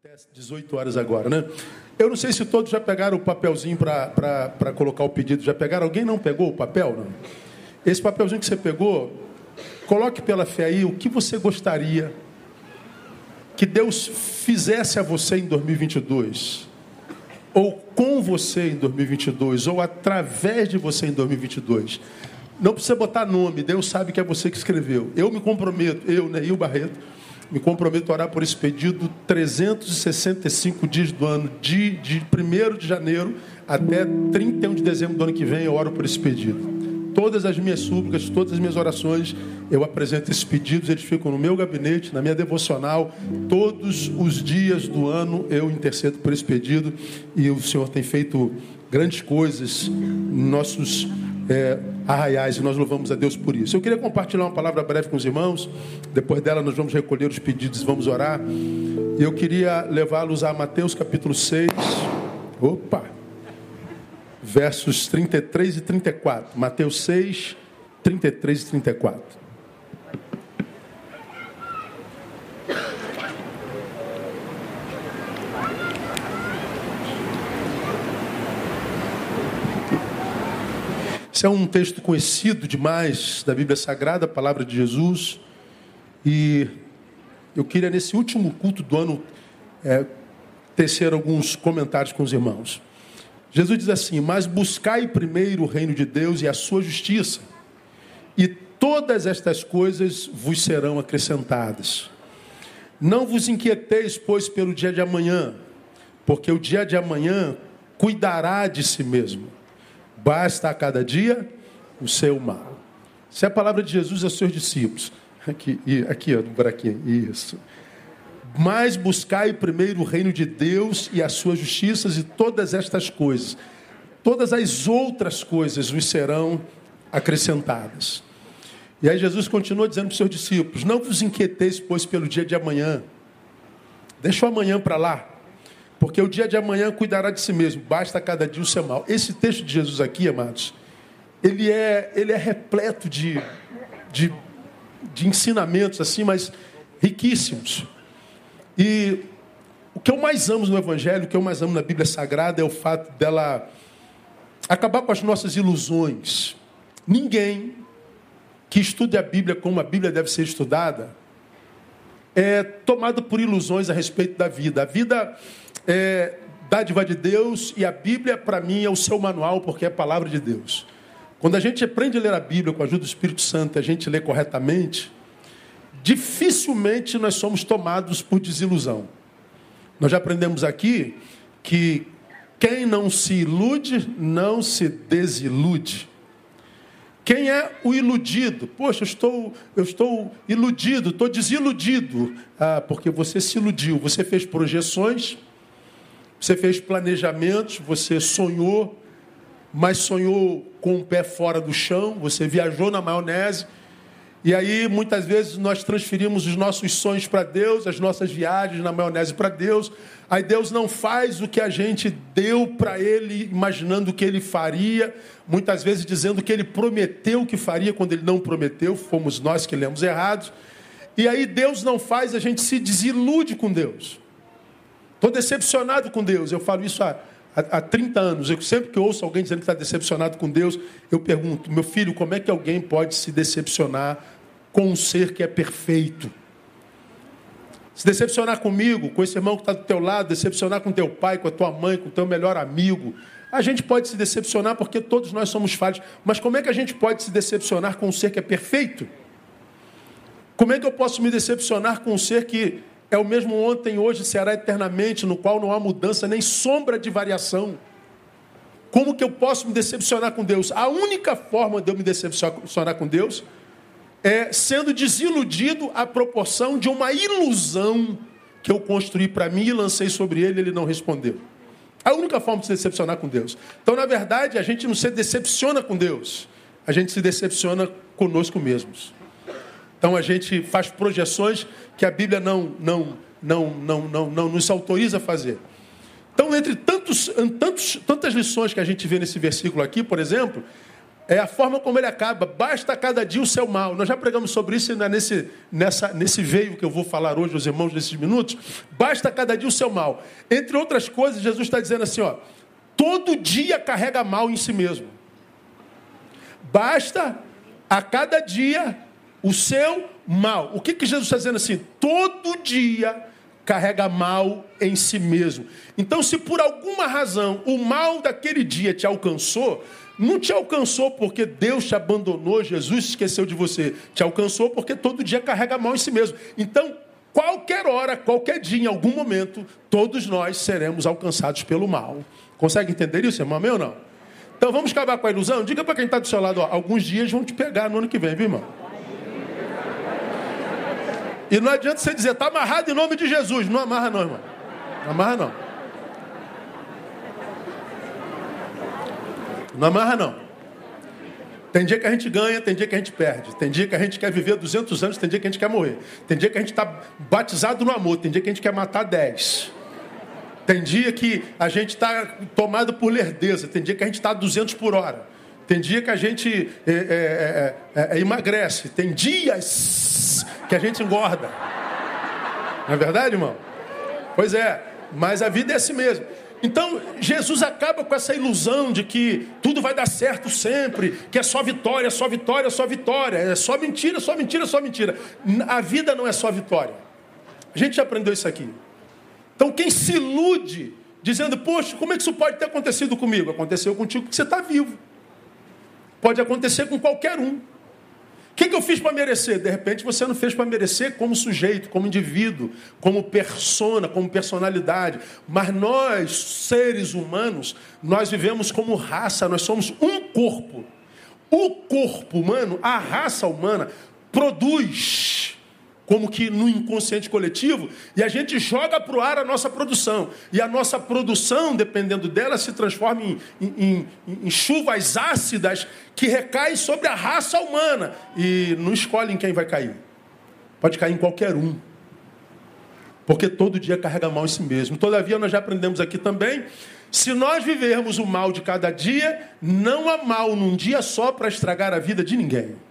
até 18 horas agora, né? Eu não sei se todos já pegaram o papelzinho para colocar o pedido. Já pegaram? Alguém não pegou o papel? Não? Esse papelzinho que você pegou, coloque pela fé aí o que você gostaria que Deus fizesse a você em 2022, ou com você em 2022, ou através de você em 2022. Não precisa botar nome, Deus sabe que é você que escreveu. Eu me comprometo, eu, Neil Barreto, me comprometo a orar por esse pedido 365 dias do ano, de, de 1 de janeiro até 31 de dezembro do ano que vem, eu oro por esse pedido. Todas as minhas súplicas, todas as minhas orações, eu apresento esses pedidos, eles ficam no meu gabinete, na minha devocional. Todos os dias do ano eu intercedo por esse pedido e o Senhor tem feito grandes coisas nossos é, arraiais e nós louvamos a Deus por isso. Eu queria compartilhar uma palavra breve com os irmãos, depois dela nós vamos recolher os pedidos vamos orar. E eu queria levá-los a Mateus capítulo 6. Opa! Versos 33 e 34. Mateus 6, 33 e 34. Esse é um texto conhecido demais da Bíblia Sagrada, a palavra de Jesus. E eu queria, nesse último culto do ano, é, tecer alguns comentários com os irmãos. Jesus diz assim: Mas buscai primeiro o reino de Deus e a sua justiça, e todas estas coisas vos serão acrescentadas. Não vos inquieteis, pois, pelo dia de amanhã, porque o dia de amanhã cuidará de si mesmo. Basta a cada dia o seu mal. Essa é a palavra de Jesus aos seus discípulos. Aqui, aqui ó, no buraquinho. Isso. Mas buscai primeiro o reino de Deus e as suas justiças e todas estas coisas. Todas as outras coisas vos serão acrescentadas. E aí Jesus continua dizendo para os seus discípulos: Não vos inquieteis, pois, pelo dia de amanhã. Deixa o amanhã para lá. Porque o dia de amanhã cuidará de si mesmo, basta cada dia o seu mal. Esse texto de Jesus aqui, amados, ele é, ele é repleto de, de, de ensinamentos, assim, mas riquíssimos. E o que eu mais amo no Evangelho, o que eu mais amo na Bíblia Sagrada é o fato dela acabar com as nossas ilusões. Ninguém que estude a Bíblia como a Bíblia deve ser estudada é tomado por ilusões a respeito da vida. A vida é dádiva de Deus e a Bíblia, para mim, é o seu manual, porque é a palavra de Deus. Quando a gente aprende a ler a Bíblia com a ajuda do Espírito Santo, a gente lê corretamente, dificilmente nós somos tomados por desilusão. Nós já aprendemos aqui que quem não se ilude, não se desilude. Quem é o iludido? Poxa, eu estou, eu estou iludido, estou desiludido. Ah, porque você se iludiu, você fez projeções, você fez planejamentos, você sonhou, mas sonhou com o pé fora do chão, você viajou na maionese. E aí, muitas vezes, nós transferimos os nossos sonhos para Deus, as nossas viagens na maionese para Deus. Aí Deus não faz o que a gente deu para Ele, imaginando o que Ele faria, muitas vezes dizendo que Ele prometeu que faria quando Ele não prometeu, fomos nós que lemos errados. E aí Deus não faz, a gente se desilude com Deus. Estou decepcionado com Deus. Eu falo isso há, há, há 30 anos. Eu, sempre que ouço alguém dizendo que está decepcionado com Deus, eu pergunto: meu filho, como é que alguém pode se decepcionar com um ser que é perfeito? Se decepcionar comigo, com esse irmão que está do teu lado, decepcionar com teu pai, com a tua mãe, com o teu melhor amigo. A gente pode se decepcionar porque todos nós somos falhos. Mas como é que a gente pode se decepcionar com um ser que é perfeito? Como é que eu posso me decepcionar com um ser que é o mesmo ontem, hoje, será eternamente, no qual não há mudança nem sombra de variação. Como que eu posso me decepcionar com Deus? A única forma de eu me decepcionar com Deus é sendo desiludido à proporção de uma ilusão que eu construí para mim e lancei sobre ele, ele não respondeu. A única forma de se decepcionar com Deus. Então, na verdade, a gente não se decepciona com Deus, a gente se decepciona conosco mesmos. Então a gente faz projeções que a Bíblia não, não, não, não, não, não nos autoriza a fazer. Então, entre tantos, tantos, tantas lições que a gente vê nesse versículo aqui, por exemplo, É a forma como ele acaba. Basta cada dia o seu mal. Nós já pregamos sobre isso né, nesse, nessa, nesse veio que eu vou falar hoje aos irmãos nesses minutos. Basta cada dia o seu mal. Entre outras coisas, Jesus está dizendo assim: ó, todo dia carrega mal em si mesmo. Basta a cada dia o seu mal. O que, que Jesus está dizendo assim? Todo dia carrega mal em si mesmo. Então, se por alguma razão o mal daquele dia te alcançou, não te alcançou porque Deus te abandonou, Jesus esqueceu de você. Te alcançou porque todo dia carrega mal em si mesmo. Então, qualquer hora, qualquer dia, em algum momento, todos nós seremos alcançados pelo mal. Consegue entender isso, irmão meu ou não? Então vamos acabar com a ilusão? Diga para quem está do seu lado, ó, alguns dias vão te pegar no ano que vem, viu, irmão? E não adianta você dizer, está amarrado em nome de Jesus. Não amarra não, irmão. Não amarra não. Não amarra, não. Tem dia que a gente ganha, tem dia que a gente perde. Tem dia que a gente quer viver 200 anos, tem dia que a gente quer morrer. Tem dia que a gente está batizado no amor, tem dia que a gente quer matar 10. Tem dia que a gente está tomado por lerdeza, tem dia que a gente está a 200 por hora. Tem dia que a gente é, é, é, emagrece. Tem dias que a gente engorda. Não é verdade, irmão? Pois é, mas a vida é assim mesmo. Então, Jesus acaba com essa ilusão de que tudo vai dar certo sempre, que é só vitória, só vitória, só vitória, é só mentira, só mentira, só mentira. A vida não é só vitória. A gente já aprendeu isso aqui. Então, quem se ilude dizendo, poxa, como é que isso pode ter acontecido comigo? Aconteceu contigo porque você está vivo. Pode acontecer com qualquer um que, que eu fiz para merecer? De repente você não fez para merecer como sujeito, como indivíduo, como persona, como personalidade. Mas nós, seres humanos, nós vivemos como raça, nós somos um corpo. O corpo humano, a raça humana, produz como que no inconsciente coletivo, e a gente joga para o ar a nossa produção. E a nossa produção, dependendo dela, se transforma em, em, em, chuvas ácidas que recaem sobre a raça humana. E não escolhem quem vai cair. Pode cair em qualquer um. Porque todo dia carrega mal em si mesmo. Todavia, nós já aprendemos aqui também. Se nós vivermos o mal de cada dia, não há mal num dia só para estragar a vida de ninguém.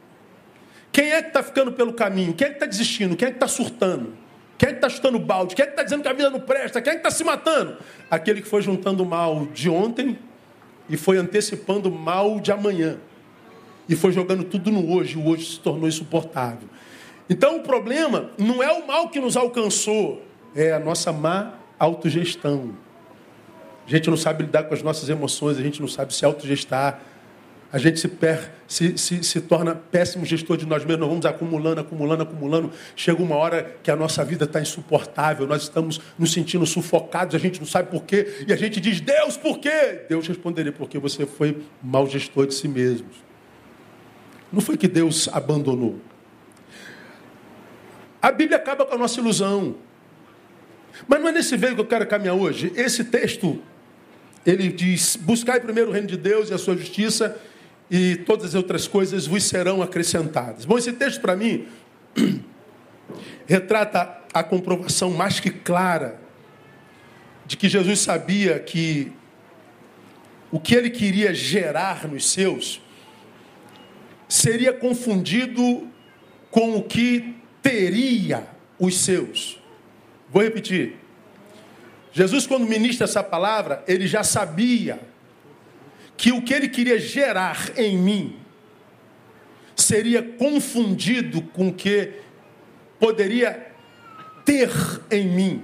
Quem é que está ficando pelo caminho? Quem é que está desistindo? Quem é que está surtando? Quem é que está chutando balde? Quem é que está dizendo que a vida não presta? Quem é que está se matando? Aquele que foi juntando o mal de ontem e foi antecipando o mal de amanhã. E foi jogando tudo no hoje. O hoje se tornou insuportável. Então o problema não é o mal que nos alcançou, é a nossa má autogestão. A gente não sabe lidar com as nossas emoções, a gente não sabe se autogestar a gente se, per, se, se, se, torna péssimo gestor de nós mesmos, nós vamos acumulando, acumulando, acumulando. Chega uma hora que a nossa vida está insuportável, nós estamos nos sentindo sufocados, a gente não sabe por quê, e a gente diz, Deus, por quê? Deus responderia, porque você foi mau gestor de si mesmo. Não foi que Deus abandonou. A Bíblia acaba com a nossa ilusão. Mas não é nesse veio que eu quero caminhar hoje. Esse texto, ele diz: buscai primeiro o reino de Deus e a sua justiça, e todas as outras coisas vos serão acrescentadas. Bom, esse texto para mim retrata a comprovação mais que clara de que Jesus sabia que o que ele queria gerar nos seus seria confundido com o que teria os seus. Vou repetir. Jesus, quando ministra essa palavra, ele já sabia que o que ele queria gerar em mim seria confundido com o que poderia ter em mim.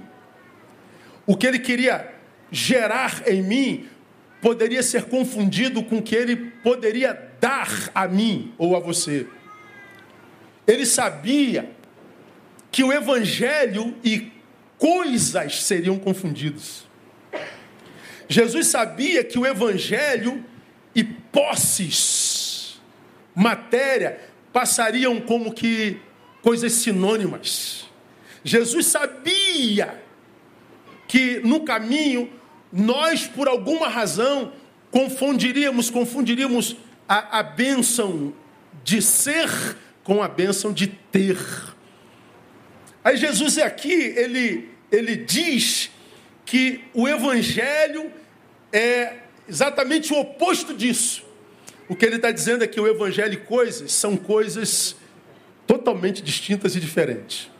O que ele queria gerar em mim poderia ser confundido com o que ele poderia dar a mim ou a você. Ele sabia que o evangelho e coisas seriam confundidos. Jesus sabia que o evangelho e posses, matéria, passariam como que coisas sinônimas. Jesus sabia que no caminho nós, por alguma razão, confundiríamos, confundiríamos a, a bênção de ser com a bênção de ter. Aí Jesus é aqui, ele, ele diz que o Evangelho é exatamente o oposto disso. o que ele está dizendo é que o evangelho e coisas são coisas totalmente distintas e diferentes.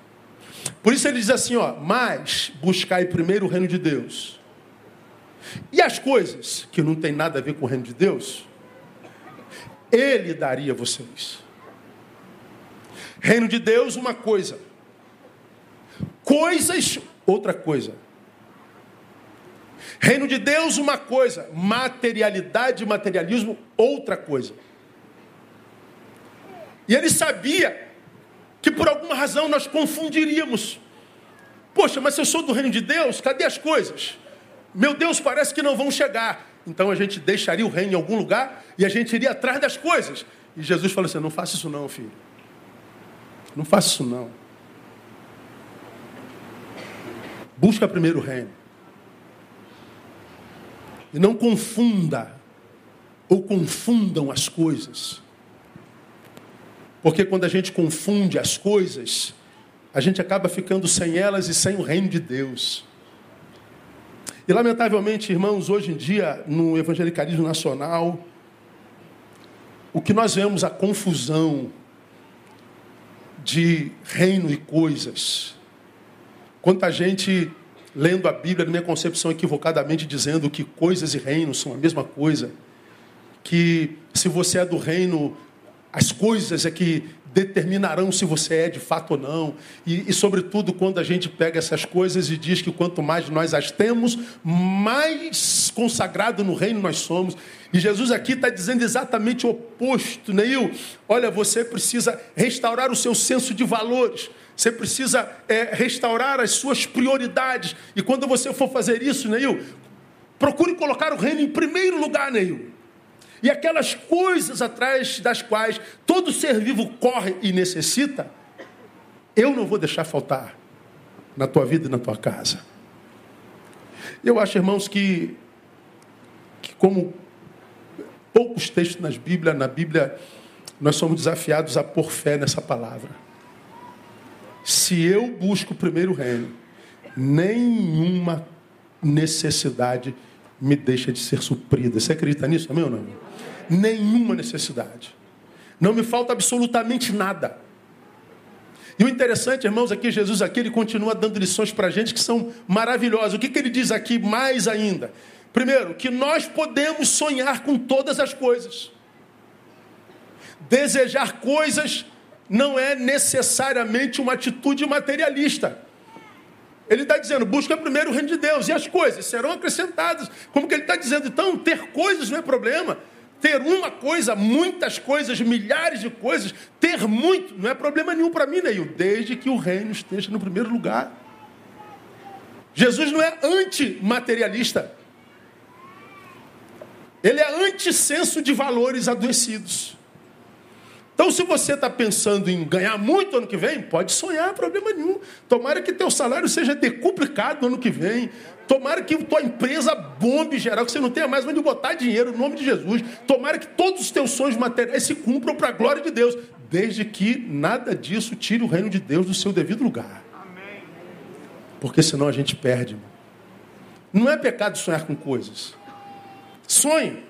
Por isso ele diz assim, ó, mas buscai primeiro o reino de Deus. E as coisas que não tem nada a ver com o reino de Deus, ele daria a vocês. Reino de Deus, uma coisa. Coisas, outra coisa. Reino de Deus, uma coisa. Materialidade e materialismo, outra coisa. E ele sabia que por alguma razão nós confundiríamos. Poxa, mas se eu sou do reino de Deus, cadê as coisas? Meu Deus, parece que não vão chegar. Então a gente deixaria o reino em algum lugar e a gente iria atrás das coisas. E Jesus falou assim: não faça isso não, filho. Não faça isso não. Busca primeiro o reino. Não confunda ou confundam as coisas. Porque quando a gente confunde as coisas, a gente acaba ficando sem elas e sem o reino de Deus. E lamentavelmente, irmãos, hoje em dia, no evangelicalismo nacional, o que nós vemos a confusão de reino e coisas. Quanta gente lendo a Bíblia, na minha concepção, equivocadamente dizendo que coisas e reinos são a mesma coisa. Que se você é do reino, as coisas é que determinarão se você é de fato ou não. E, e, sobretudo, quando a gente pega essas coisas e diz que quanto mais nós as temos, mais consagrado no reino nós somos. E Jesus aqui está dizendo exatamente o oposto, Neil. Olha, você precisa restaurar o seu senso de valores. Você precisa é, restaurar as suas prioridades. E quando você for fazer isso, Neil, procure colocar o reino em primeiro lugar, Neil e aquelas coisas atrás das quais todo ser vivo corre e necessita, eu não vou deixar faltar na tua vida e na tua casa. Eu acho, irmãos, que, que como poucos textos nas Bíblia, na Bíblia, nós somos desafiados a pôr fé nessa palavra. Se eu busco o primeiro reino, nenhuma necessidade me deixa de ser suprida. Você acredita nisso, amém ou não? nenhuma necessidade. Não me falta absolutamente nada. E o interessante, irmãos, aqui Jesus aqui ele continua dando lições para a gente que são maravilhosas. O que, que ele diz aqui mais ainda? Primeiro, que nós podemos sonhar com todas as coisas. Desejar coisas não é necessariamente uma atitude materialista. Ele está dizendo, busca primeiro o reino de Deus e as coisas serão acrescentadas. Como que ele está dizendo? Então, ter coisas não é problema ter uma coisa, muitas coisas, milhares de coisas, ter muito, não é problema nenhum para mim, Neil, desde que o reino esteja no primeiro lugar. Jesus não é antimaterialista. Ele é antissenso de valores adoecidos. Então, se você está pensando em ganhar muito ano que vem, pode sonhar, problema nenhum. Tomara que teu salário seja decuplicado ano que vem. Tomara que tua empresa bombe geral, que você não tenha mais onde botar dinheiro no nome de Jesus. Tomara que todos os teus sonhos materiais se cumpram para a glória de Deus, desde que nada disso tire o reino de Deus do seu devido lugar. Porque senão a gente perde. Não é pecado sonhar com coisas. Sonhe.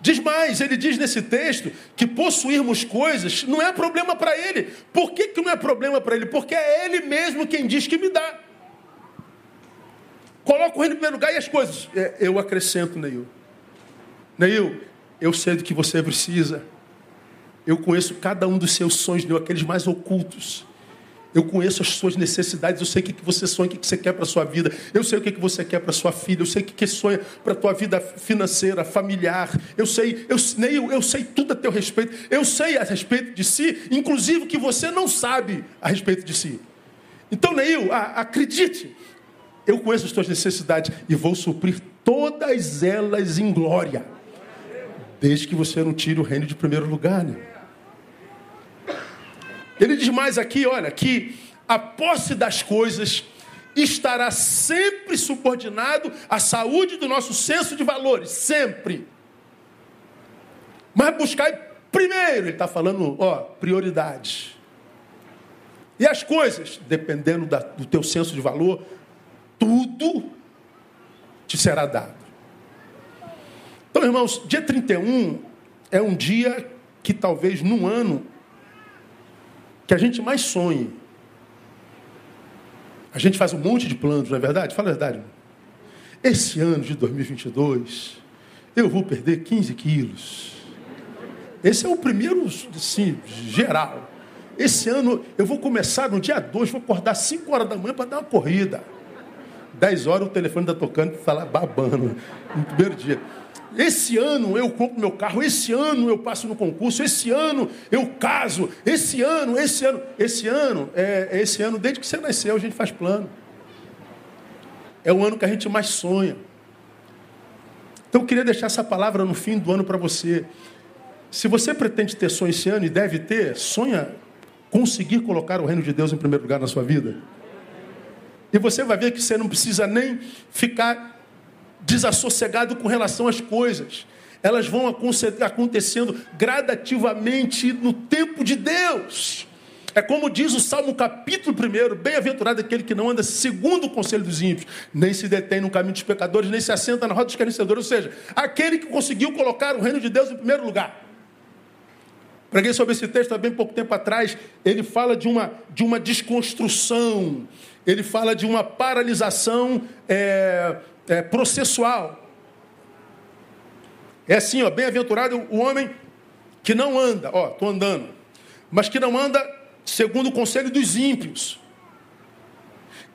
Diz mais, ele diz nesse texto que possuirmos coisas não é problema para ele. Por que, que não é problema para ele? Porque é ele mesmo quem diz que me dá. Coloca o reino em primeiro lugar e as coisas. É, eu acrescento, Neil. Neil, eu sei do que você precisa. Eu conheço cada um dos seus sonhos, Neil, aqueles mais ocultos. Eu conheço as suas necessidades, eu sei o que você sonha, o que você quer para a sua vida. Eu sei o que você quer para a sua filha, eu sei o que sonha para a tua vida financeira, familiar. Eu sei, eu, Neil, eu sei tudo a teu respeito. Eu sei a respeito de si, inclusive o que você não sabe a respeito de si. Então, Neil, acredite, eu conheço as tuas necessidades e vou suprir todas elas em glória. Desde que você não tire o reino de primeiro lugar, né? Ele diz mais aqui, olha, que a posse das coisas estará sempre subordinado à saúde do nosso senso de valores, sempre. Mas buscar primeiro, ele está falando, ó, prioridades. E as coisas, dependendo da, do teu senso de valor, tudo te será dado. Então, irmãos, dia 31 é um dia que talvez num ano que a gente mais sonhe. A gente faz um monte de planos, não é verdade? Fala a verdade. Esse ano de 2022, eu vou perder 15 quilos. Esse é o primeiro, sim, geral. Esse ano eu vou começar no dia 2, vou acordar 5 horas da manhã para dar uma corrida. 10 horas o telefone está tocando está lá babando no primeiro dia. Esse ano eu compro meu carro, esse ano eu passo no concurso, esse ano eu caso, esse ano, esse ano, esse ano, é, esse ano, desde que você nasceu, a gente faz plano. É o ano que a gente mais sonha. Então eu queria deixar essa palavra no fim do ano para você. Se você pretende ter sonho esse ano e deve ter, sonha conseguir colocar o reino de Deus em primeiro lugar na sua vida. E você vai ver que você não precisa nem ficar desassossegado com relação às coisas. Elas vão acontecendo gradativamente no tempo de Deus. É como diz o Salmo capítulo 1, bem-aventurado aquele que não anda segundo o conselho dos ímpios, nem se detém no caminho dos pecadores, nem se assenta na roda dos escarnecedores, ou seja, aquele que conseguiu colocar o reino de Deus em primeiro lugar. Preguei sobre esse texto há bem pouco tempo atrás. Ele fala de uma, de uma desconstrução, ele fala de uma paralisação é, é, processual. É assim, ó, bem-aventurado o homem que não anda, ó, estou andando, mas que não anda segundo o conselho dos ímpios.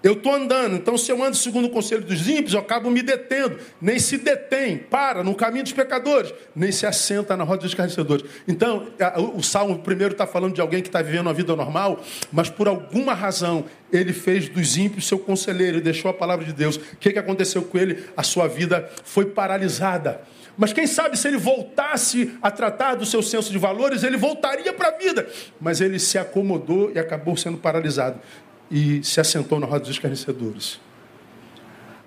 Eu estou andando, então se eu ando segundo o conselho dos ímpios, eu acabo me detendo. Nem se detém, para no caminho dos pecadores, nem se assenta na roda dos escarnecedores. Então, o Salmo primeiro está falando de alguém que está vivendo uma vida normal, mas por alguma razão ele fez dos ímpios seu conselheiro deixou a palavra de Deus. O que, que aconteceu com ele? A sua vida foi paralisada. Mas quem sabe se ele voltasse a tratar do seu senso de valores, ele voltaria para a vida. Mas ele se acomodou e acabou sendo paralisado e se assentou na roda dos escarnecedores.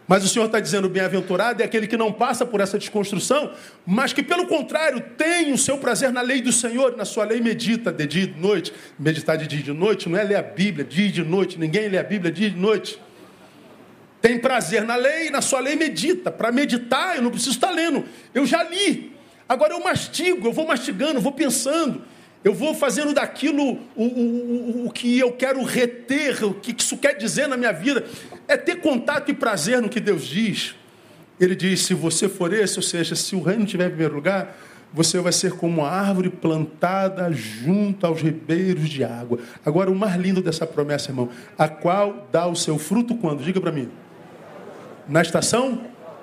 Mas o Senhor está dizendo: bem-aventurado é aquele que não passa por essa desconstrução, mas que, pelo contrário, tem o seu prazer na lei do Senhor, na sua lei medita de dia e de noite. Meditar de dia e de noite não é ler a Bíblia, dia e de noite, ninguém lê a Bíblia dia e de noite. Tem prazer na lei, na sua lei medita. Para meditar, eu não preciso estar lendo, eu já li. Agora eu mastigo, eu vou mastigando, vou pensando. Eu vou fazendo daquilo o, o, o, que eu quero reter, o que isso quer dizer na minha vida. É ter contato e prazer no que Deus diz. Ele diz: se você for esse, ou seja, se o reino estiver em primeiro lugar, você vai ser como uma árvore plantada junto aos ribeiros de água. Agora, o mais lindo dessa promessa, irmão, a qual dá o seu fruto quando? Diga para mim. Na estação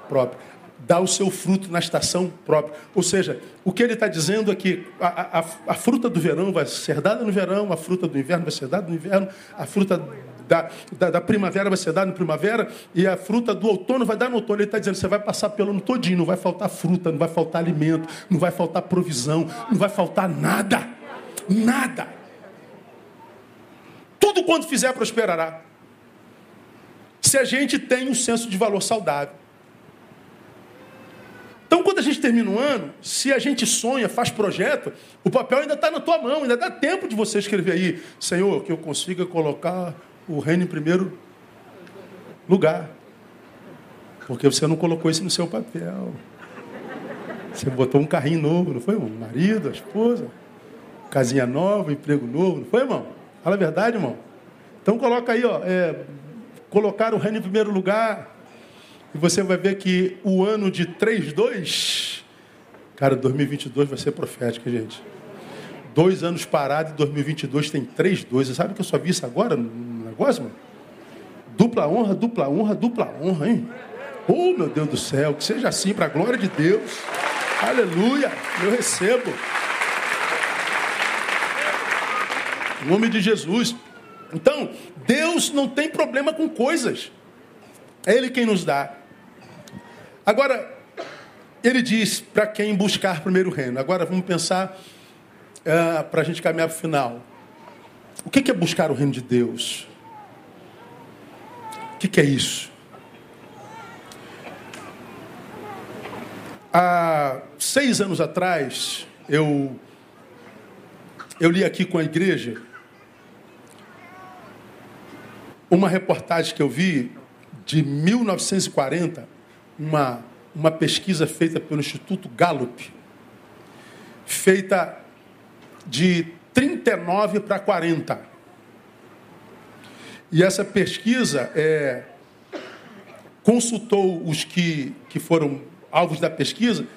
própria dá o seu fruto na estação própria. Ou seja, o que ele está dizendo é que a, a, a, fruta do verão vai ser dada no verão, a fruta do inverno vai ser dada no inverno, a fruta da, da, da primavera vai ser dada no primavera e a fruta do outono vai dar no outono. Ele está dizendo, você vai passar pelo ano todinho, não vai faltar fruta, não vai faltar alimento, não vai faltar provisão, não vai faltar nada. Nada. Tudo quanto fizer prosperará. Se a gente tem um senso de valor saudável. Então, quando a gente termina um ano, se a gente sonha, faz projeto, o papel ainda está na tua mão, ainda dá tempo de você escrever aí, Senhor, que eu consiga colocar o reino em primeiro lugar. Porque você não colocou isso no seu papel. Você botou um carrinho novo, não foi, irmão? Marido, a esposa, casinha nova, emprego novo, não foi, irmão? Fala a verdade, irmão. Então coloca aí, ó, é, colocar o reino em primeiro lugar, e você vai ver que o ano de 3-2, cara, 2022 vai ser profético, gente. Dois anos parados e 2022 tem 3-2. Você sabe que eu só vi isso agora no negócio, mano? Dupla honra, dupla honra, dupla honra, hein? Oh, meu Deus do céu, que seja assim, para a glória de Deus. Aleluia, eu recebo. Em nome de Jesus. Então, Deus não tem problema com coisas. É Ele quem nos dá. Agora, ele diz para quem buscar primeiro o reino. Agora vamos pensar uh, para a gente caminhar para o final. O que, que é buscar o reino de Deus? O que, que é isso? Há seis anos atrás, eu, eu li aqui com a igreja uma reportagem que eu vi de 1940 uma, uma pesquisa feita pelo Instituto Gallup, feita de 39 para 40. E essa pesquisa é, consultou os que, que foram alvos da pesquisa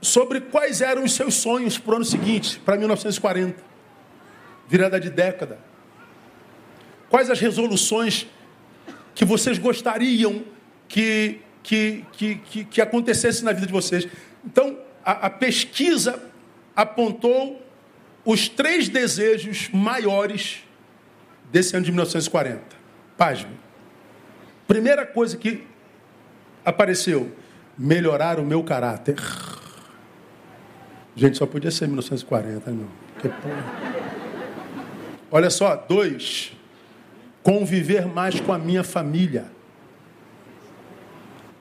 sobre quais eram os seus sonhos para o ano seguinte, para 1940, virada de década. Quais as resoluções que vocês gostariam que, que, que, que, que acontecesse na vida de vocês? Então, a, a pesquisa apontou os três desejos maiores desse ano de 1940. Página. Primeira coisa que apareceu: melhorar o meu caráter. Gente, só podia ser 1940, não. Olha só, dois, conviver mais com a minha família.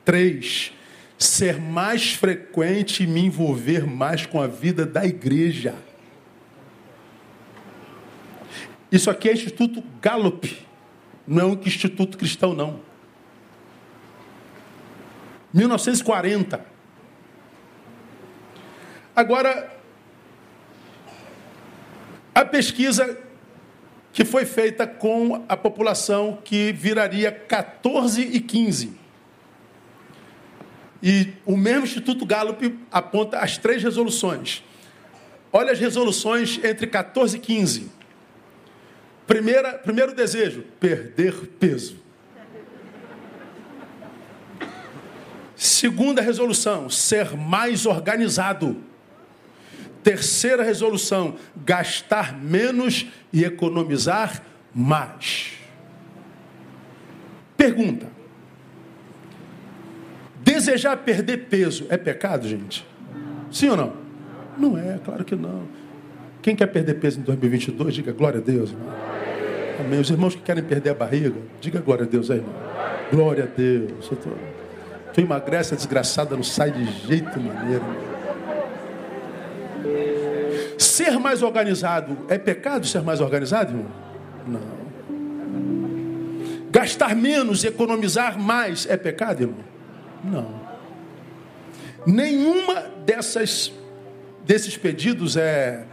Três, ser mais frequente e me envolver mais com a vida da igreja. Isso aqui é Instituto Gallup, não é um instituto cristão, não. 1940. Agora, a pesquisa que foi feita com a população que viraria 14 e 15. E o mesmo Instituto Gallup aponta as três resoluções. Olha as resoluções entre 14 e 15. Primeira, primeiro desejo: perder peso. Segunda resolução: ser mais organizado. Terceira resolução: gastar menos e economizar mais. Pergunta: desejar perder peso é pecado, gente? Sim ou não? Não é, claro que não. Quem quer perder peso em 2022, diga glória a Deus. Irmão. Amém. Os irmãos que querem perder a barriga, diga glória a Deus aí, irmão. Glória a Deus. Tu, tu emagrece, a desgraçada não sai de jeito maneiro. Ser mais organizado é pecado ser mais organizado, irmão? Não. Gastar menos, economizar mais é pecado, irmão? Não. Nenhuma dessas desses pedidos é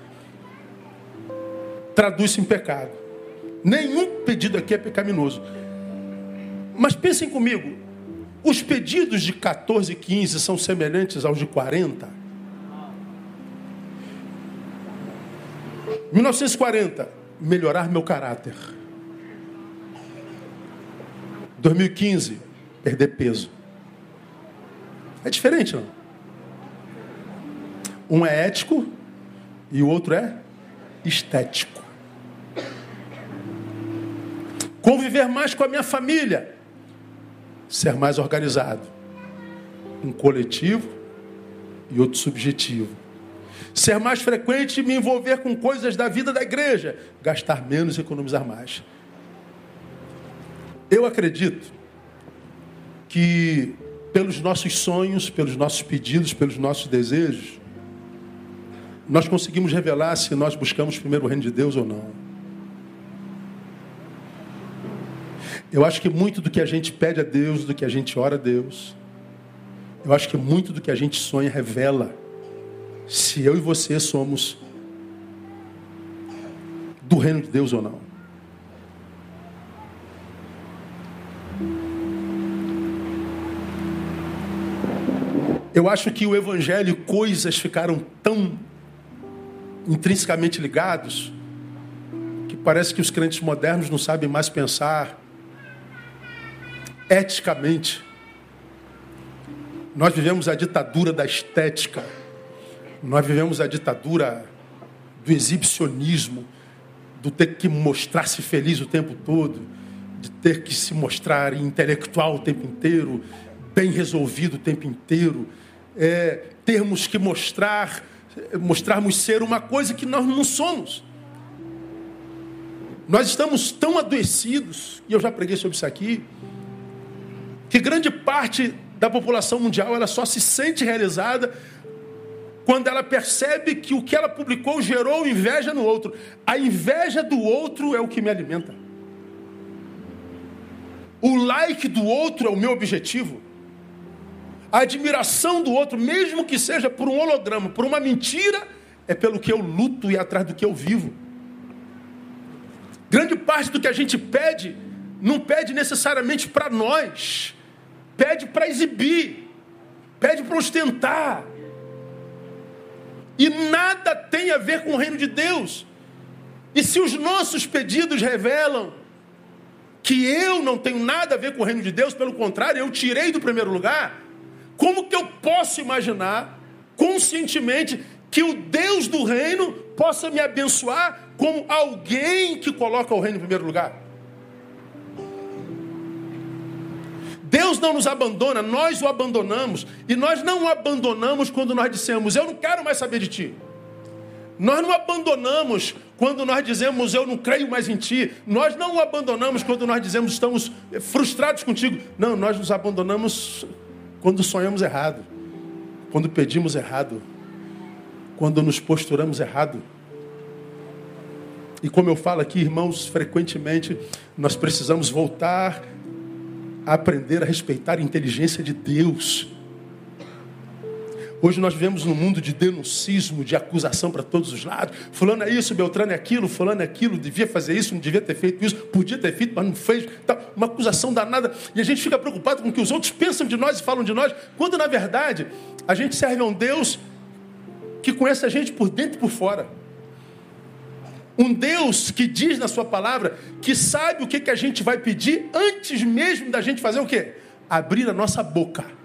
traduz-se em pecado. Nenhum pedido aqui é pecaminoso. Mas pensem comigo, os pedidos de 14 e 15 são semelhantes aos de 40? 1940, melhorar meu caráter. 2015, perder peso. É diferente, não? Um é ético e o outro é estético. Conviver mais com a minha família. Ser mais organizado. Um coletivo e outro subjetivo. Ser mais frequente e me envolver com coisas da vida da igreja. Gastar menos e economizar mais. Eu acredito que pelos nossos sonhos, pelos nossos pedidos, pelos nossos desejos, nós conseguimos revelar se nós buscamos primeiro o reino de Deus ou não. Eu acho que muito do que a gente pede a Deus, do que a gente ora a Deus, eu acho que muito do que a gente sonha revela se eu e você somos do reino de Deus ou não. Eu acho que o Evangelho e coisas ficaram tão intrinsecamente ligados que parece que os crentes modernos não sabem mais pensar eticamente. Nós vivemos a ditadura da estética. Nós vivemos a ditadura do exibicionismo, do ter que mostrar-se feliz o tempo todo, de ter que se mostrar intelectual o tempo inteiro, bem resolvido o tempo inteiro, é, termos que mostrar, mostrarmos ser uma coisa que nós não somos. Nós estamos tão adoecidos, e eu já preguei sobre isso aqui, que grande parte da população mundial ela só se sente realizada quando ela percebe que o que ela publicou gerou inveja no outro. A inveja do outro é o que me alimenta. O like do outro é o meu objetivo. A admiração do outro, mesmo que seja por um holograma, por uma mentira, é pelo que eu luto e atrás do que eu vivo. Grande parte do que a gente pede, não pede necessariamente para nós, pede para exibir, pede para ostentar. E nada tem a ver com o reino de Deus. E se os nossos pedidos revelam que eu não tenho nada a ver com o reino de Deus, pelo contrário, eu tirei do primeiro lugar, como que eu posso imaginar conscientemente que o Deus do reino possa me abençoar como alguém que coloca o reino em primeiro lugar? Deus não nos abandona, nós o abandonamos. E nós não o abandonamos quando nós dissemos: Eu não quero mais saber de ti. Nós não abandonamos quando nós dizemos eu não creio mais em ti. Nós não o abandonamos quando nós dizemos estamos frustrados contigo. Não, nós nos abandonamos quando sonhamos errado, quando pedimos errado, quando nos posturamos errado. E como eu falo aqui, irmãos, frequentemente nós precisamos voltar a aprender a respeitar a inteligência de Deus. Hoje nós vivemos num mundo de denuncismo, de acusação para todos os lados. Fulano é isso, Beltrano é aquilo, fulano é aquilo, devia fazer isso, não devia ter feito isso, podia ter feito, mas não fez. Tá, uma acusação danada. E a gente fica preocupado com o que os outros pensam de nós e falam de nós, quando na verdade a gente serve a um Deus que conhece a gente por dentro e por fora. Um Deus que diz na sua palavra que sabe o que, que a gente vai pedir antes mesmo da gente fazer o quê? Abrir a nossa boca.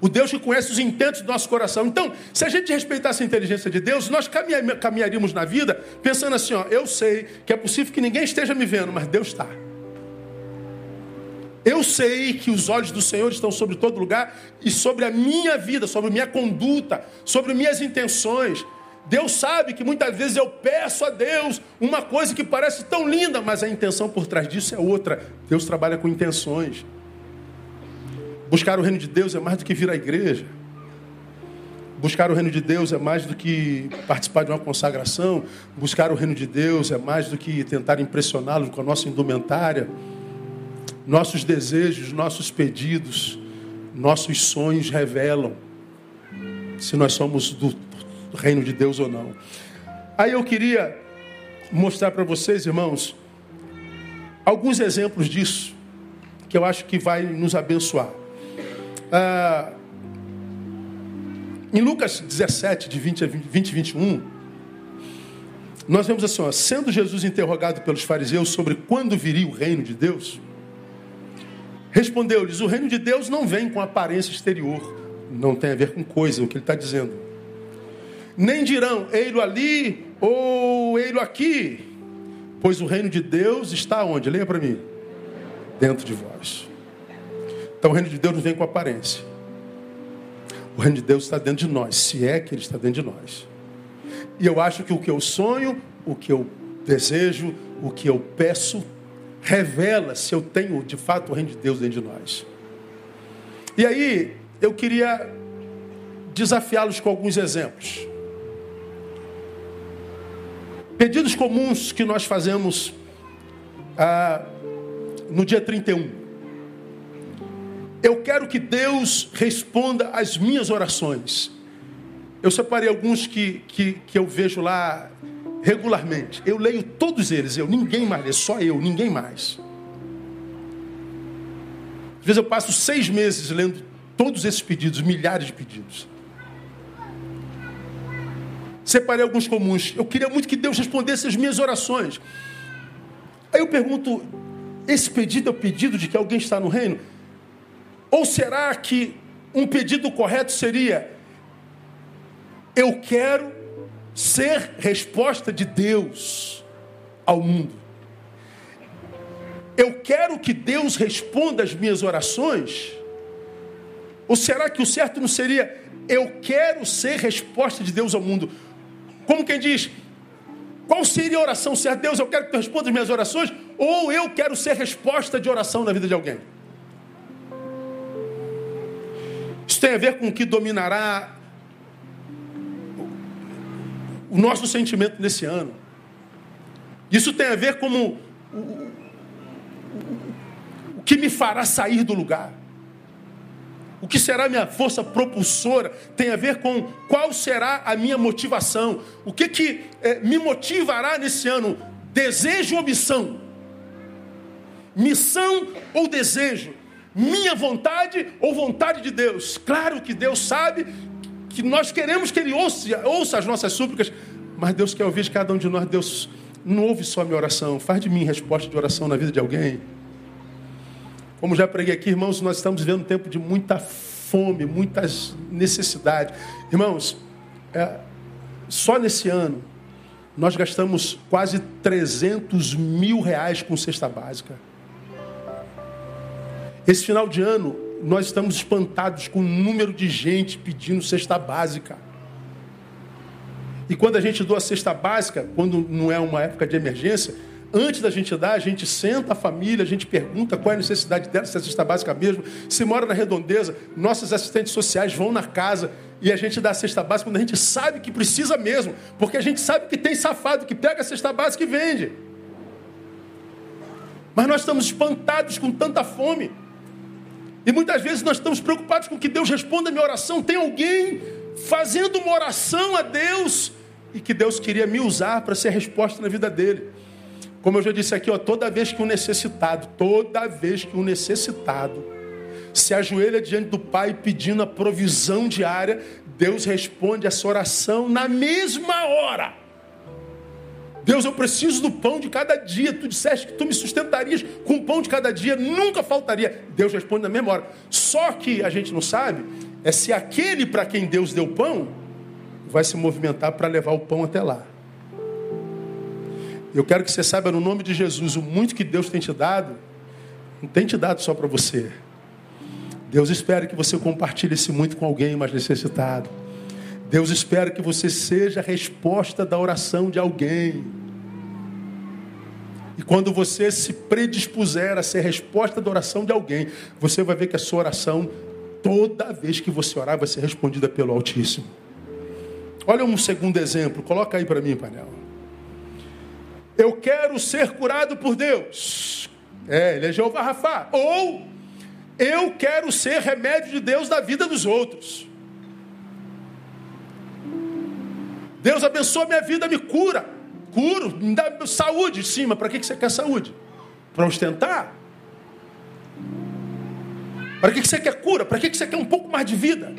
O Deus que conhece os intentos do nosso coração. Então, se a gente respeitasse a inteligência de Deus, nós caminharíamos na vida pensando assim: ó, eu sei que é possível que ninguém esteja me vendo, mas Deus está. Eu sei que os olhos do Senhor estão sobre todo lugar e sobre a minha vida, sobre minha conduta, sobre minhas intenções. Deus sabe que muitas vezes eu peço a Deus uma coisa que parece tão linda, mas a intenção por trás disso é outra. Deus trabalha com intenções. Buscar o reino de Deus é mais do que vir à igreja. Buscar o reino de Deus é mais do que participar de uma consagração. Buscar o reino de Deus é mais do que tentar impressioná-lo com a nossa indumentária. Nossos desejos, nossos pedidos, nossos sonhos revelam se nós somos do reino de Deus ou não. Aí eu queria mostrar para vocês, irmãos, alguns exemplos disso, que eu acho que vai nos abençoar. Ah, em Lucas 17, de 20 a 20, 21, nós vemos assim: ó, sendo Jesus interrogado pelos fariseus sobre quando viria o reino de Deus, respondeu-lhes: O reino de Deus não vem com aparência exterior, não tem a ver com coisa, é o que ele está dizendo nem dirão, ei-lo ali ou ei-lo aqui, pois o reino de Deus está onde? Leia para mim. Dentro de vós. Então o reino de Deus não vem com aparência. O reino de Deus está dentro de nós, se é que ele está dentro de nós. E eu acho que o que eu sonho, o que eu desejo, o que eu peço, revela se eu tenho de fato o reino de Deus dentro de nós. E aí, eu queria desafiá-los com alguns exemplos. Pedidos comuns que nós fazemos ah, no dia 31. Eu quero que Deus responda às minhas orações. Eu separei alguns que, que, que eu vejo lá regularmente. Eu leio todos eles, eu, ninguém mais lê, só eu, ninguém mais. Às vezes eu passo seis meses lendo todos esses pedidos, milhares de pedidos. Separei alguns comuns. Eu queria muito que Deus respondesse as minhas orações. Aí eu pergunto: esse pedido é o pedido de que alguém está no reino? Ou será que um pedido correto seria: eu quero ser resposta de Deus ao mundo? Eu quero que Deus responda as minhas orações? Ou será que o certo não seria: eu quero ser resposta de Deus ao mundo? Como quem diz, qual seria a oração certa? Deus, eu quero que tu responda as minhas orações, ou eu quero ser resposta de oração na vida de alguém? Isso tem a ver com o que dominará o nosso sentimento nesse ano. Isso tem a ver com o, o, que me fará sair do lugar. o que será minha força propulsora, tem a ver com qual será a minha motivação. O que, que é, me motivará nesse ano? Desejo ou missão? Missão ou desejo? Minha vontade ou vontade de Deus? Claro que Deus sabe que nós queremos que Ele ouça, ouça as nossas súplicas, mas Deus quer ouvir de cada um de nós. Deus não ouve só a minha oração, faz de mim resposta de oração na vida de alguém. Como já preguei aqui, irmãos, nós estamos vivendo um tempo de muita fome, muitas necessidades. Irmãos, é, só nesse ano, nós gastamos quase 300 mil reais com cesta básica. Esse final de ano, nós estamos espantados com o número de gente pedindo cesta básica. E quando a gente doa a cesta básica, quando não é uma época de emergência, Antes da gente dar, a gente senta a família, a gente pergunta qual é a necessidade dela, se é cesta básica mesmo. Se mora na redondeza, nossos assistentes sociais vão na casa e a gente dá a cesta básica quando a gente sabe que precisa mesmo. Porque a gente sabe que tem safado que pega a cesta básica e vende. Mas nós estamos espantados com tanta fome. E muitas vezes nós estamos preocupados com que Deus responda a minha oração. Tem alguém fazendo uma oração a Deus e que Deus queria me usar para ser resposta na vida dele. Como eu já disse aqui, ó, toda vez que um necessitado, toda vez que um necessitado se ajoelha diante do Pai pedindo a provisão diária, Deus responde essa oração na mesma hora. Deus, eu preciso do pão de cada dia. Tu disseste que tu me sustentarias com o pão de cada dia, nunca faltaria. Deus responde na mesma hora. Só que a gente não sabe é se aquele para quem Deus deu pão vai se movimentar para levar o pão até lá. Eu quero que você saiba, no nome de Jesus, o muito que Deus tem te dado, não tem te dado só para você. Deus espera que você compartilhe esse muito com alguém mais necessitado. Deus espera que você seja a resposta da oração de alguém. E quando você se predispuser a ser resposta da oração de alguém, você vai ver que a sua oração, toda vez que você orar, vai ser respondida pelo Altíssimo. Olha um segundo exemplo, coloca aí para mim, painel. Eu quero ser curado por Deus. É, ele é Jeová Rafa. Ou eu quero ser remédio de Deus da vida dos outros. Deus abençoa minha vida, me cura. Curo, me dá saúde. Sim, mas para que você quer saúde? Para ostentar? Para que você quer cura? Para que você quer um pouco mais de vida?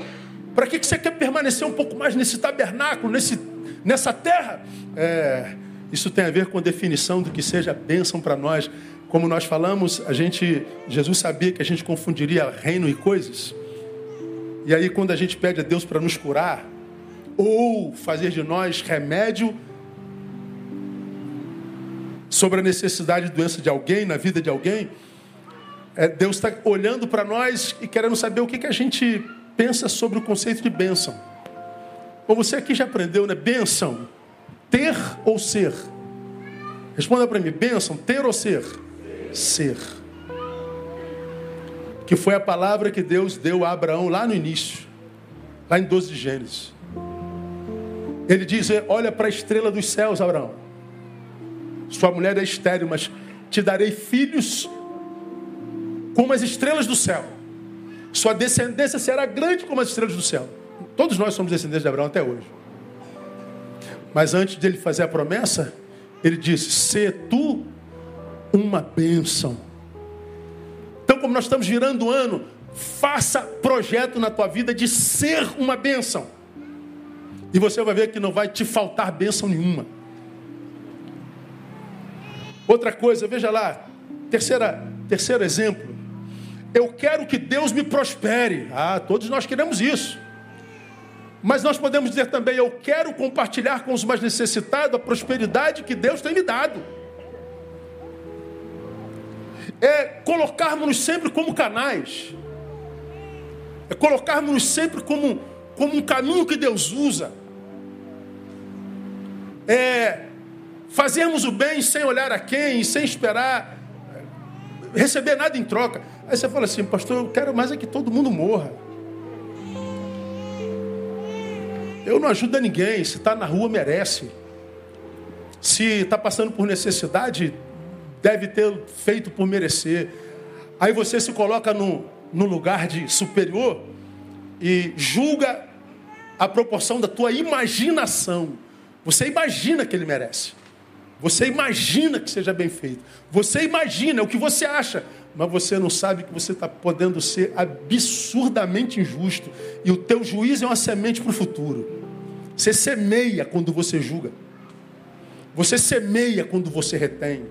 Para que você quer permanecer um pouco mais nesse tabernáculo, nesse, nessa terra? É, isso tem a ver com a definição do que seja bênção para nós. Como nós falamos, a gente, Jesus sabia que a gente confundiria reino e coisas. E aí, quando a gente pede a Deus para nos curar, ou fazer de nós remédio sobre a necessidade de doença de alguém, na vida de alguém, é, Deus está olhando para nós e querendo saber o que, que a gente pensa sobre o conceito de bênção. Bom, você aqui já aprendeu, né? Bênção ter ou ser? Responda para mim: bênção, ter ou ser? Ser. Que foi a palavra que Deus deu a Abraão lá no início, lá em 12 de Gênesis. Ele diz: Olha para a estrela dos céus, Abraão. Sua mulher é estéril, mas te darei filhos como as estrelas do céu. Sua descendência será grande como as estrelas do céu. Todos nós somos descendentes de Abraão até hoje. Mas antes de ele fazer a promessa, ele disse: Se tu uma bênção. Então, como nós estamos virando o ano, faça projeto na tua vida de ser uma bênção. E você vai ver que não vai te faltar bênção nenhuma. Outra coisa, veja lá, terceira, terceiro exemplo. Eu quero que Deus me prospere. Ah, todos nós queremos isso. Mas nós podemos dizer também: eu quero compartilhar com os mais necessitados a prosperidade que Deus tem me dado. É colocarmos-nos sempre como canais, é colocarmos-nos sempre como, como um caminho que Deus usa, é fazermos o bem sem olhar a quem, sem esperar receber nada em troca. Aí você fala assim, pastor, eu quero mais é que todo mundo morra. Eu não ajudo ninguém. Se está na rua, merece. Se está passando por necessidade, deve ter feito por merecer. Aí você se coloca no, no lugar de superior e julga a proporção da tua imaginação. Você imagina que ele merece. Você imagina que seja bem feito. Você imagina é o que você acha. Mas você não sabe que você está podendo ser absurdamente injusto. E o teu juízo é uma semente para o futuro. Você semeia quando você julga. Você semeia quando você retém.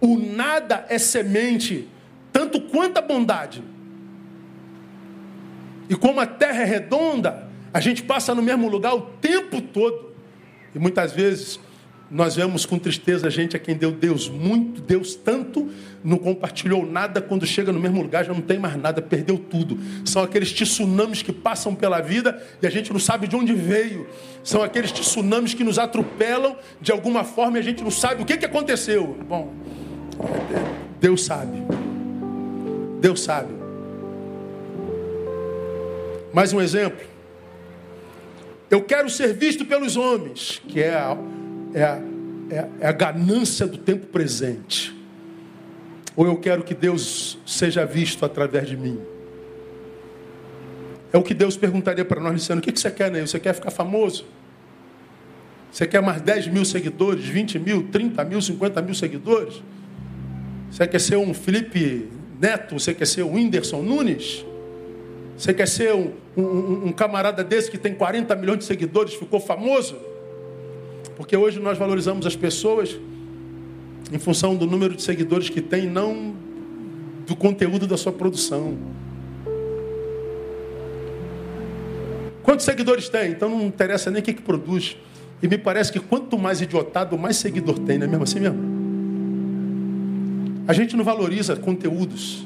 O nada é semente, tanto quanto a bondade. E como a terra é redonda, a gente passa no mesmo lugar o tempo todo. E muitas vezes nós vemos com tristeza a gente a quem deu Deus muito, Deus tanto, não compartilhou nada, quando chega no mesmo lugar já não tem mais nada, perdeu tudo. São aqueles tsunamis que passam pela vida e a gente não sabe de onde veio. São aqueles tsunamis que nos atropelam de alguma forma e a gente não sabe o que, que aconteceu. Bom, Deus sabe. Deus sabe. Mais um exemplo. Eu quero ser visto pelos homens, que é a é a, é, é a ganância do tempo presente. Ou eu quero que Deus seja visto através de mim. É o que Deus perguntaria para nós, dizendo: o que você quer, Neil? Você quer ficar famoso? Você quer mais 10 mil seguidores, 20 mil, 30 mil, 50 mil seguidores? Você quer ser um Felipe Neto? Você quer ser um Whindersson Nunes? Você quer ser um, um, um camarada desse que tem 40 milhões de seguidores, ficou famoso? Porque hoje nós valorizamos as pessoas em função do número de seguidores que tem, não do conteúdo da sua produção. Quantos seguidores tem? Então não interessa nem o que, que produz. E me parece que quanto mais idiotado, mais seguidor tem, não é mesmo assim mesmo? A gente não valoriza conteúdos.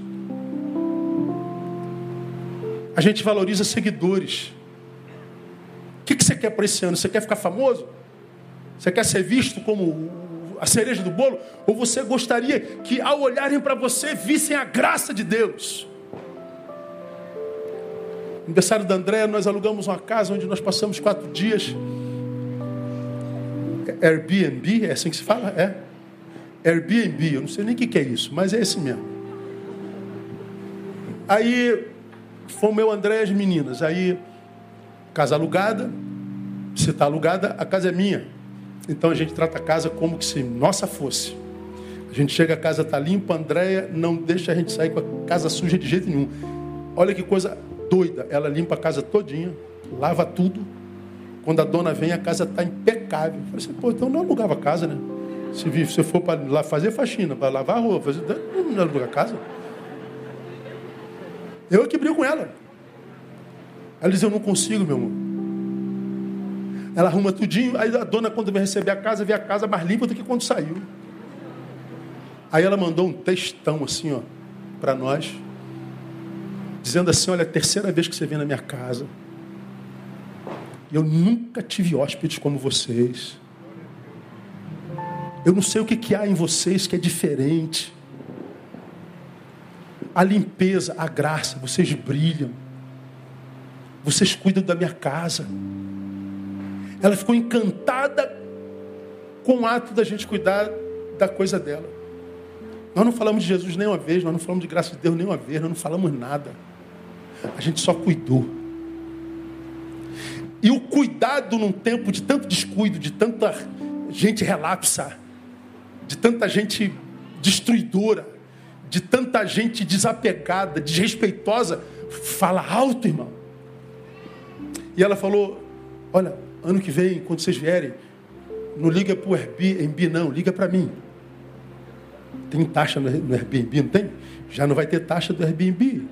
A gente valoriza seguidores. O que, que você quer para esse ano? Você quer ficar famoso? Você quer ser visto como a cereja do bolo? Ou você gostaria que, ao olharem para você, vissem a graça de Deus? Aniversário da André, nós alugamos uma casa onde nós passamos quatro dias. Airbnb, é assim que se fala? É. Airbnb, eu não sei nem o que é isso, mas é esse mesmo. Aí, foi meu André e as meninas. Aí, casa alugada. Se está alugada, a casa é minha. Então a gente trata a casa como que se nossa fosse. A gente chega, a casa está limpa, a Andréia não deixa a gente sair com a casa suja de jeito nenhum. Olha que coisa doida. Ela limpa a casa todinha, lava tudo. Quando a dona vem, a casa está impecável. Eu falei assim, pô, então não alugava a casa, né? Se você for para lá fazer faxina, para lavar a roupa, fazer... não aluga a casa. Eu que brigo com ela. Ela diz, eu não consigo, meu amor. Ela arruma tudinho, aí a dona, quando vem receber a casa, vê a casa mais limpa do que quando saiu. Aí ela mandou um textão assim, ó, para nós, dizendo assim: olha, é a terceira vez que você vem na minha casa. Eu nunca tive hóspedes como vocês. Eu não sei o que, que há em vocês que é diferente. A limpeza, a graça, vocês brilham. Vocês cuidam da minha casa. Ela ficou encantada com o ato da gente cuidar da coisa dela. Nós não falamos de Jesus nenhuma vez, nós não falamos de graça de Deus nenhuma vez, nós não falamos nada. A gente só cuidou. E o cuidado num tempo de tanto descuido, de tanta gente relapsa, de tanta gente destruidora, de tanta gente desapegada, desrespeitosa, fala alto, irmão. E ela falou: Olha, ano que vem, quando vocês vierem, não liga para o Airbnb, não, liga para mim. Tem taxa no Airbnb, não tem? Já não vai ter taxa do Airbnb.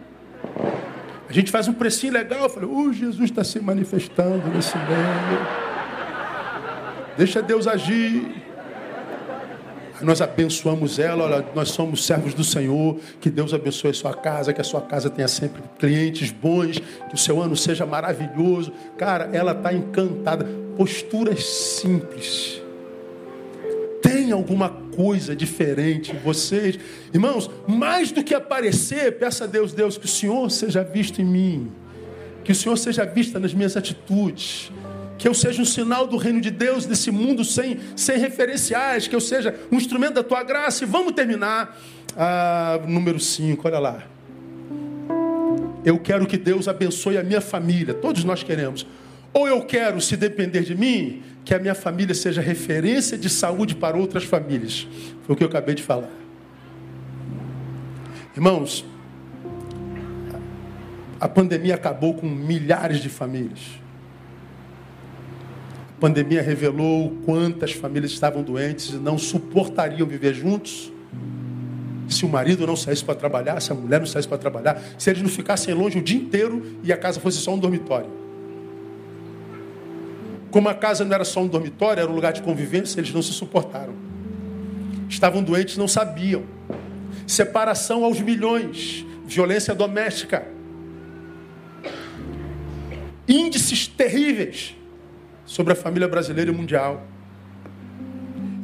A gente faz um precinho legal. Eu falei, oh, Jesus está se manifestando nesse meio. Deixa Deus agir. Nós abençoamos ela, olha, nós somos servos do Senhor, que Deus abençoe a sua casa, que a sua casa tenha sempre clientes bons, que o seu ano seja maravilhoso. Cara, ela está encantada. Posturas simples. Tem alguma coisa diferente em vocês. Irmãos, mais do que aparecer, peça a Deus, Deus, que o Senhor seja visto em mim. Que o Senhor seja visto nas minhas atitudes que eu seja um sinal do reino de Deus nesse mundo sem, sem referenciais, que eu seja um instrumento da tua graça. E vamos terminar. Ah, número 5, olha lá. eu quero que Deus abençoe a minha família. Todos nós queremos. Ou eu quero, se depender de mim, que a minha família seja referência de saúde para outras famílias. Foi o que eu acabei de falar. Irmãos, a pandemia acabou com milhares de famílias. Pandemia revelou quantas famílias estavam doentes e não suportariam viver juntos se o marido não saísse para trabalhar, se a mulher não saísse para trabalhar, se eles não ficassem longe o dia inteiro e a casa fosse só um dormitório. Como a casa não era só um dormitório, era um lugar de convivência, eles não se suportaram. Estavam doentes, não sabiam. Separação aos milhões, violência doméstica. Índices terríveis sobre a família brasileira e mundial.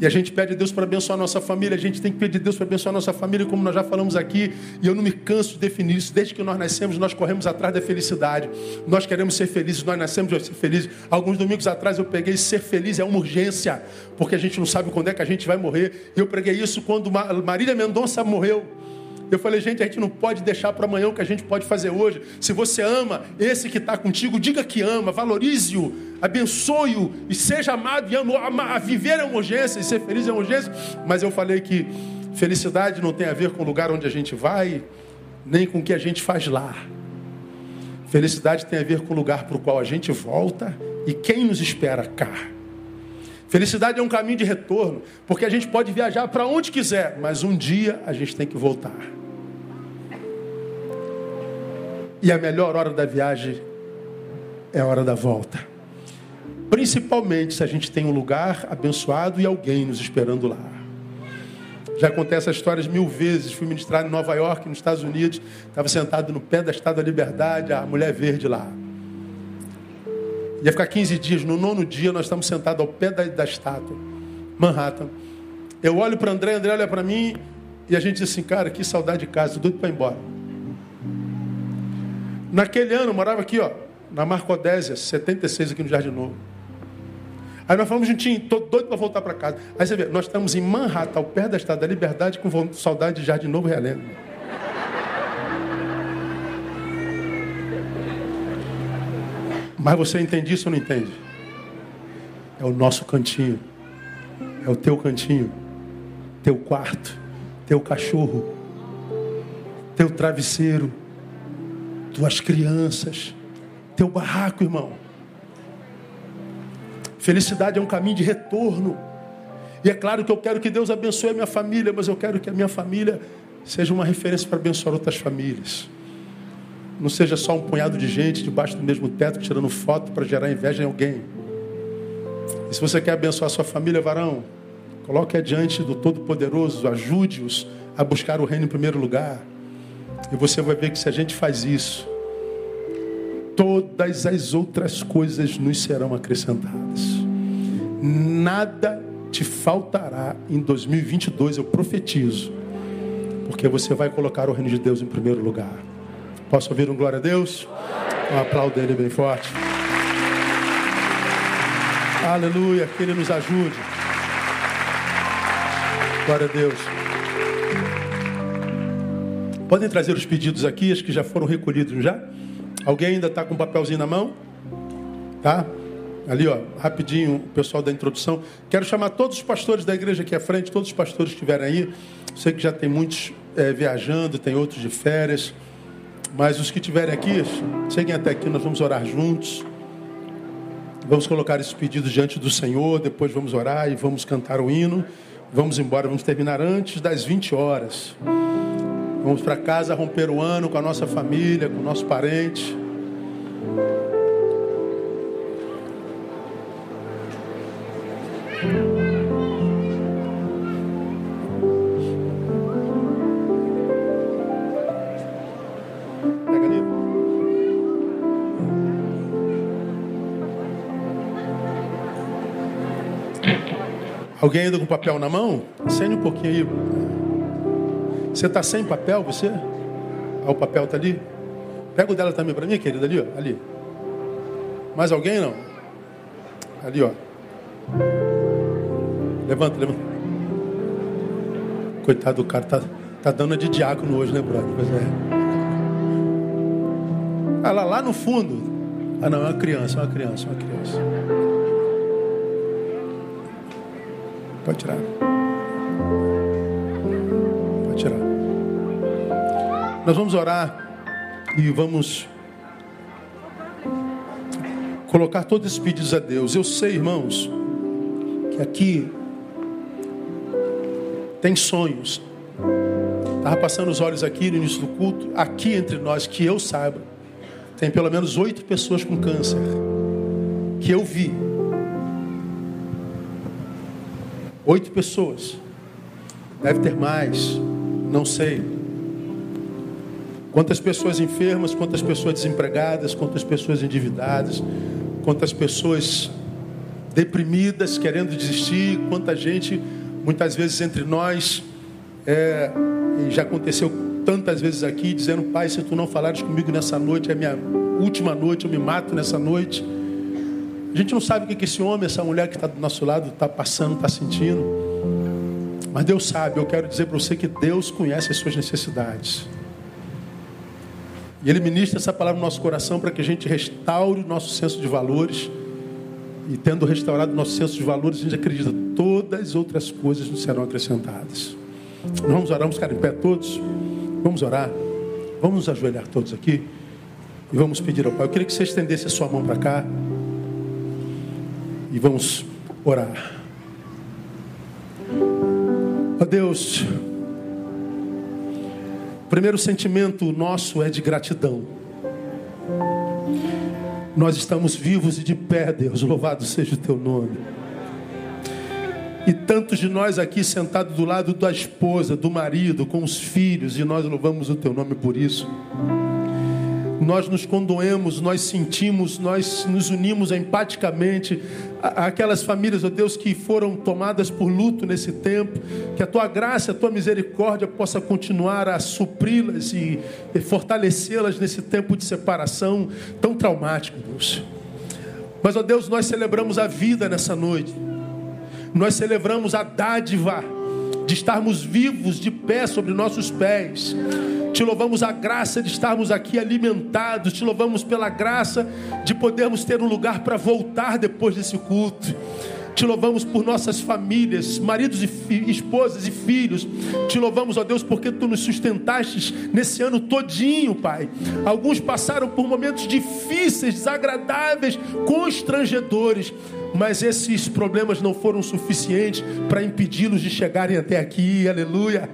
E a gente pede a Deus para abençoar a nossa família, a gente tem que pedir a Deus para abençoar a nossa família, como nós já falamos aqui, e eu não me canso de definir isso. Desde que nós nascemos, nós corremos atrás da felicidade. Nós queremos ser felizes, nós nascemos para ser felizes. Alguns domingos atrás eu peguei ser feliz é uma urgência, porque a gente não sabe quando é que a gente vai morrer. Eu preguei isso quando Marília Mendonça morreu. Eu falei, gente, a gente não pode deixar para amanhã o que a gente pode fazer hoje. Se você ama esse que está contigo, diga que ama, valorize-o, abençoe-o e seja amado e amo. A viver é uma urgência e ser feliz é uma urgência. Mas eu falei que felicidade não tem a ver com o lugar onde a gente vai, nem com o que a gente faz lá. Felicidade tem a ver com o lugar para o qual a gente volta e quem nos espera cá. Felicidade é um caminho de retorno, porque a gente pode viajar para onde quiser, mas um dia a gente tem que voltar. E a melhor hora da viagem é a hora da volta. Principalmente se a gente tem um lugar abençoado e alguém nos esperando lá. Já contei essas histórias mil vezes. Fui ministrar em Nova York, nos Estados Unidos. Estava sentado no pé da Estátua da Liberdade, a mulher verde lá. Ia ficar 15 dias. No nono dia, nós estamos sentados ao pé da, da estátua, Manhattan. Eu olho para André, André olha para mim, e a gente diz assim, cara, que saudade de casa, doido para ir embora. Naquele ano, eu morava aqui, ó, na Marcodésia, 76, aqui no Jardim Novo. Aí nós falamos juntinho, tô doido para voltar para casa. Aí você vê, nós estamos em Manhattan, ao pé da Estátua da Liberdade, com saudade de Jardim Novo Realengo. Mas você entende isso ou não entende? É o nosso cantinho. É o teu cantinho. Teu quarto. Teu cachorro. Teu travesseiro. Tuas crianças. Teu barraco, irmão. Felicidade é um caminho de retorno. E é claro que eu quero que Deus abençoe a minha família, mas eu quero que a minha família seja uma referência para abençoar outras famílias. Não seja só um punhado de gente debaixo do mesmo teto tirando foto para gerar inveja em alguém. E se você quer abençoar sua família, varão, coloque adiante do Todo-Poderoso, ajude-os a buscar o reino em primeiro lugar. E você vai ver que se a gente faz isso, todas as outras coisas nos serão acrescentadas. Nada te faltará em 2022, eu profetizo, porque você vai colocar o reino de Deus em primeiro lugar. Posso ouvir um glória a Deus? Um aplauso dele bem forte. Aleluia, que Ele nos ajude. Glória a Deus. Podem trazer os pedidos aqui, acho que já foram recolhidos já. Alguém ainda está com um papelzinho na mão? Tá? Ali, ó, rapidinho, o pessoal da introdução. Quero chamar todos os pastores da igreja aqui à frente, todos os pastores que estiverem aí. Sei que já tem muitos é, viajando, tem outros de férias. Mas os que estiverem aqui, cheguem até aqui, nós vamos orar juntos. Vamos colocar esses pedidos diante do Senhor, depois vamos orar e vamos cantar o hino. Vamos embora, vamos terminar antes das 20 horas. Vamos para casa romper o ano com a nossa família, com o nosso parente. Alguém ainda com papel na mão? Acende um pouquinho aí. Você está sem papel, você? Ah, o papel está ali? Pega o dela também para mim, querida, ali, ó. Ali. Mais alguém não? Ali, ó. Levanta, levanta. Coitado do cara, tá, tá dando de diácono hoje, né, brother? Pois é. Ela lá no fundo. Ah não, é uma criança, é uma criança, é uma criança. Pode tirar. Pode tirar. Nós vamos orar e vamos colocar todos esses pedidos a Deus. Eu sei, irmãos, que aqui tem sonhos. Estava passando os olhos aqui no início do culto. Aqui entre nós, que eu saiba, tem pelo menos oito pessoas com câncer. Que eu vi. Oito pessoas. Deve ter mais. Não sei. Quantas pessoas enfermas, quantas pessoas desempregadas, quantas pessoas endividadas, quantas pessoas deprimidas, querendo desistir, quanta gente, muitas vezes entre nós, é, já aconteceu tantas vezes aqui, dizendo: Pai, se tu não falares comigo nessa noite, é minha última noite, eu me mato nessa noite. A gente não sabe o que esse homem, essa mulher que está do nosso lado está passando, está sentindo. Mas Deus sabe, eu quero dizer para você que Deus conhece as suas necessidades. E Ele ministra essa palavra no nosso coração para que a gente restaure o nosso senso de valores e tendo restaurado o nosso senso de valores, a gente acredita que todas as outras coisas nos serão acrescentadas. Nós vamos orar, vamos ficar em pé todos. Vamos orar. Vamos nos ajoelhar todos aqui. E vamos pedir ao Pai. Eu queria que você estendesse a sua mão para cá. E vamos orar. Ó Deus, o primeiro sentimento nosso é de gratidão. Nós estamos vivos e de pé, Deus, louvado seja o teu nome. E tantos de nós aqui sentados do lado da esposa, do marido, com os filhos, e nós louvamos o teu nome por isso. Nós nos condoemos, nós sentimos, nós nos unimos empaticamente aquelas famílias, ó oh Deus, que foram tomadas por luto nesse tempo, que a tua graça, a tua misericórdia possa continuar a supri-las e, fortalecê-las nesse tempo de separação tão traumático, Deus. Mas, ó oh Deus, nós celebramos a vida nessa noite, nós celebramos a dádiva de estarmos vivos, de pé sobre nossos pés te louvamos a graça de estarmos aqui alimentados. Te louvamos pela graça de podermos ter um lugar para voltar depois desse culto. Te louvamos por nossas famílias, maridos e esposas e filhos. Te louvamos, ó Deus, porque tu nos sustentaste nesse ano todinho, Pai. Alguns passaram por momentos difíceis, desagradáveis, constrangedores, mas esses problemas não foram suficientes para impedi-los de chegarem até aqui. Aleluia.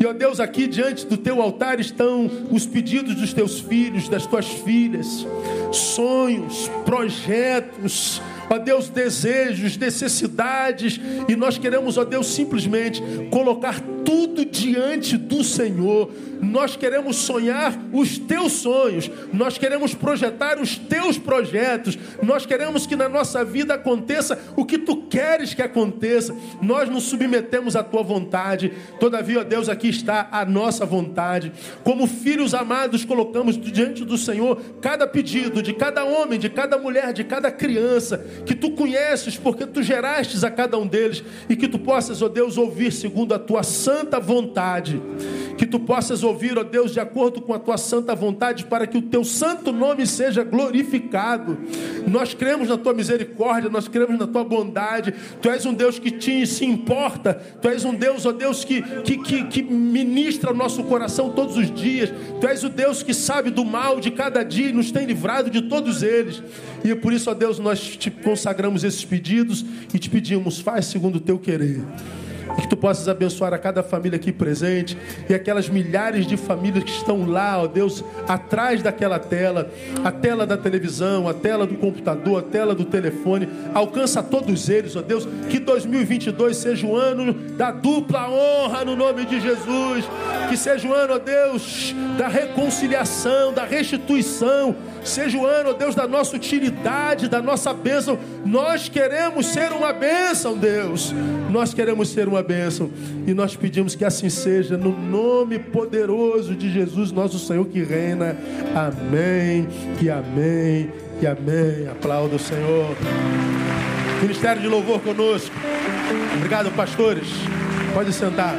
E ó Deus, aqui diante do teu altar estão os pedidos dos teus filhos, das tuas filhas, sonhos, projetos, ó Deus, desejos, necessidades, e nós queremos, ó Deus, simplesmente colocar tudo diante do Senhor. Nós queremos sonhar os teus sonhos, nós queremos projetar os teus projetos, nós queremos que na nossa vida aconteça o que tu queres que aconteça. Nós nos submetemos à tua vontade. Todavia, ó Deus, aqui está a nossa vontade. Como filhos amados, colocamos diante do Senhor cada pedido de cada homem, de cada mulher, de cada criança que tu conheces, porque tu gerastes a cada um deles, e que tu possas, ó Deus, ouvir segundo a tua santa vontade. Que tu possas ouvir, ó Deus, de acordo com a tua santa vontade, para que o teu santo nome seja glorificado. Nós cremos na tua misericórdia, nós cremos na tua bondade. Tu és um Deus que te se importa, tu és um Deus, ó Deus, que, que, que, que ministra o nosso coração todos os dias. Tu és o Deus que sabe do mal de cada dia e nos tem livrado de todos eles. E por isso, ó Deus, nós te consagramos esses pedidos e te pedimos, faz segundo o teu querer. Que tu possas abençoar a cada família aqui presente e aquelas milhares de famílias que estão lá, ó Deus, atrás daquela tela, a tela da televisão, a tela do computador, a tela do telefone. Alcança todos eles, ó Deus. Que 2022 seja o ano da dupla honra no nome de Jesus. Que seja o ano, ó Deus, da reconciliação, da restituição. Seja o ano, ó Deus, da nossa utilidade, da nossa bênção. Nós queremos ser uma bênção, Deus. Nós queremos ser uma bênção. E nós pedimos que assim seja, no nome poderoso de Jesus, nosso Senhor que reina. Amém, e amém, e amém. Aplauda o Senhor. Ministério de louvor conosco. Obrigado, pastores. Pode sentar.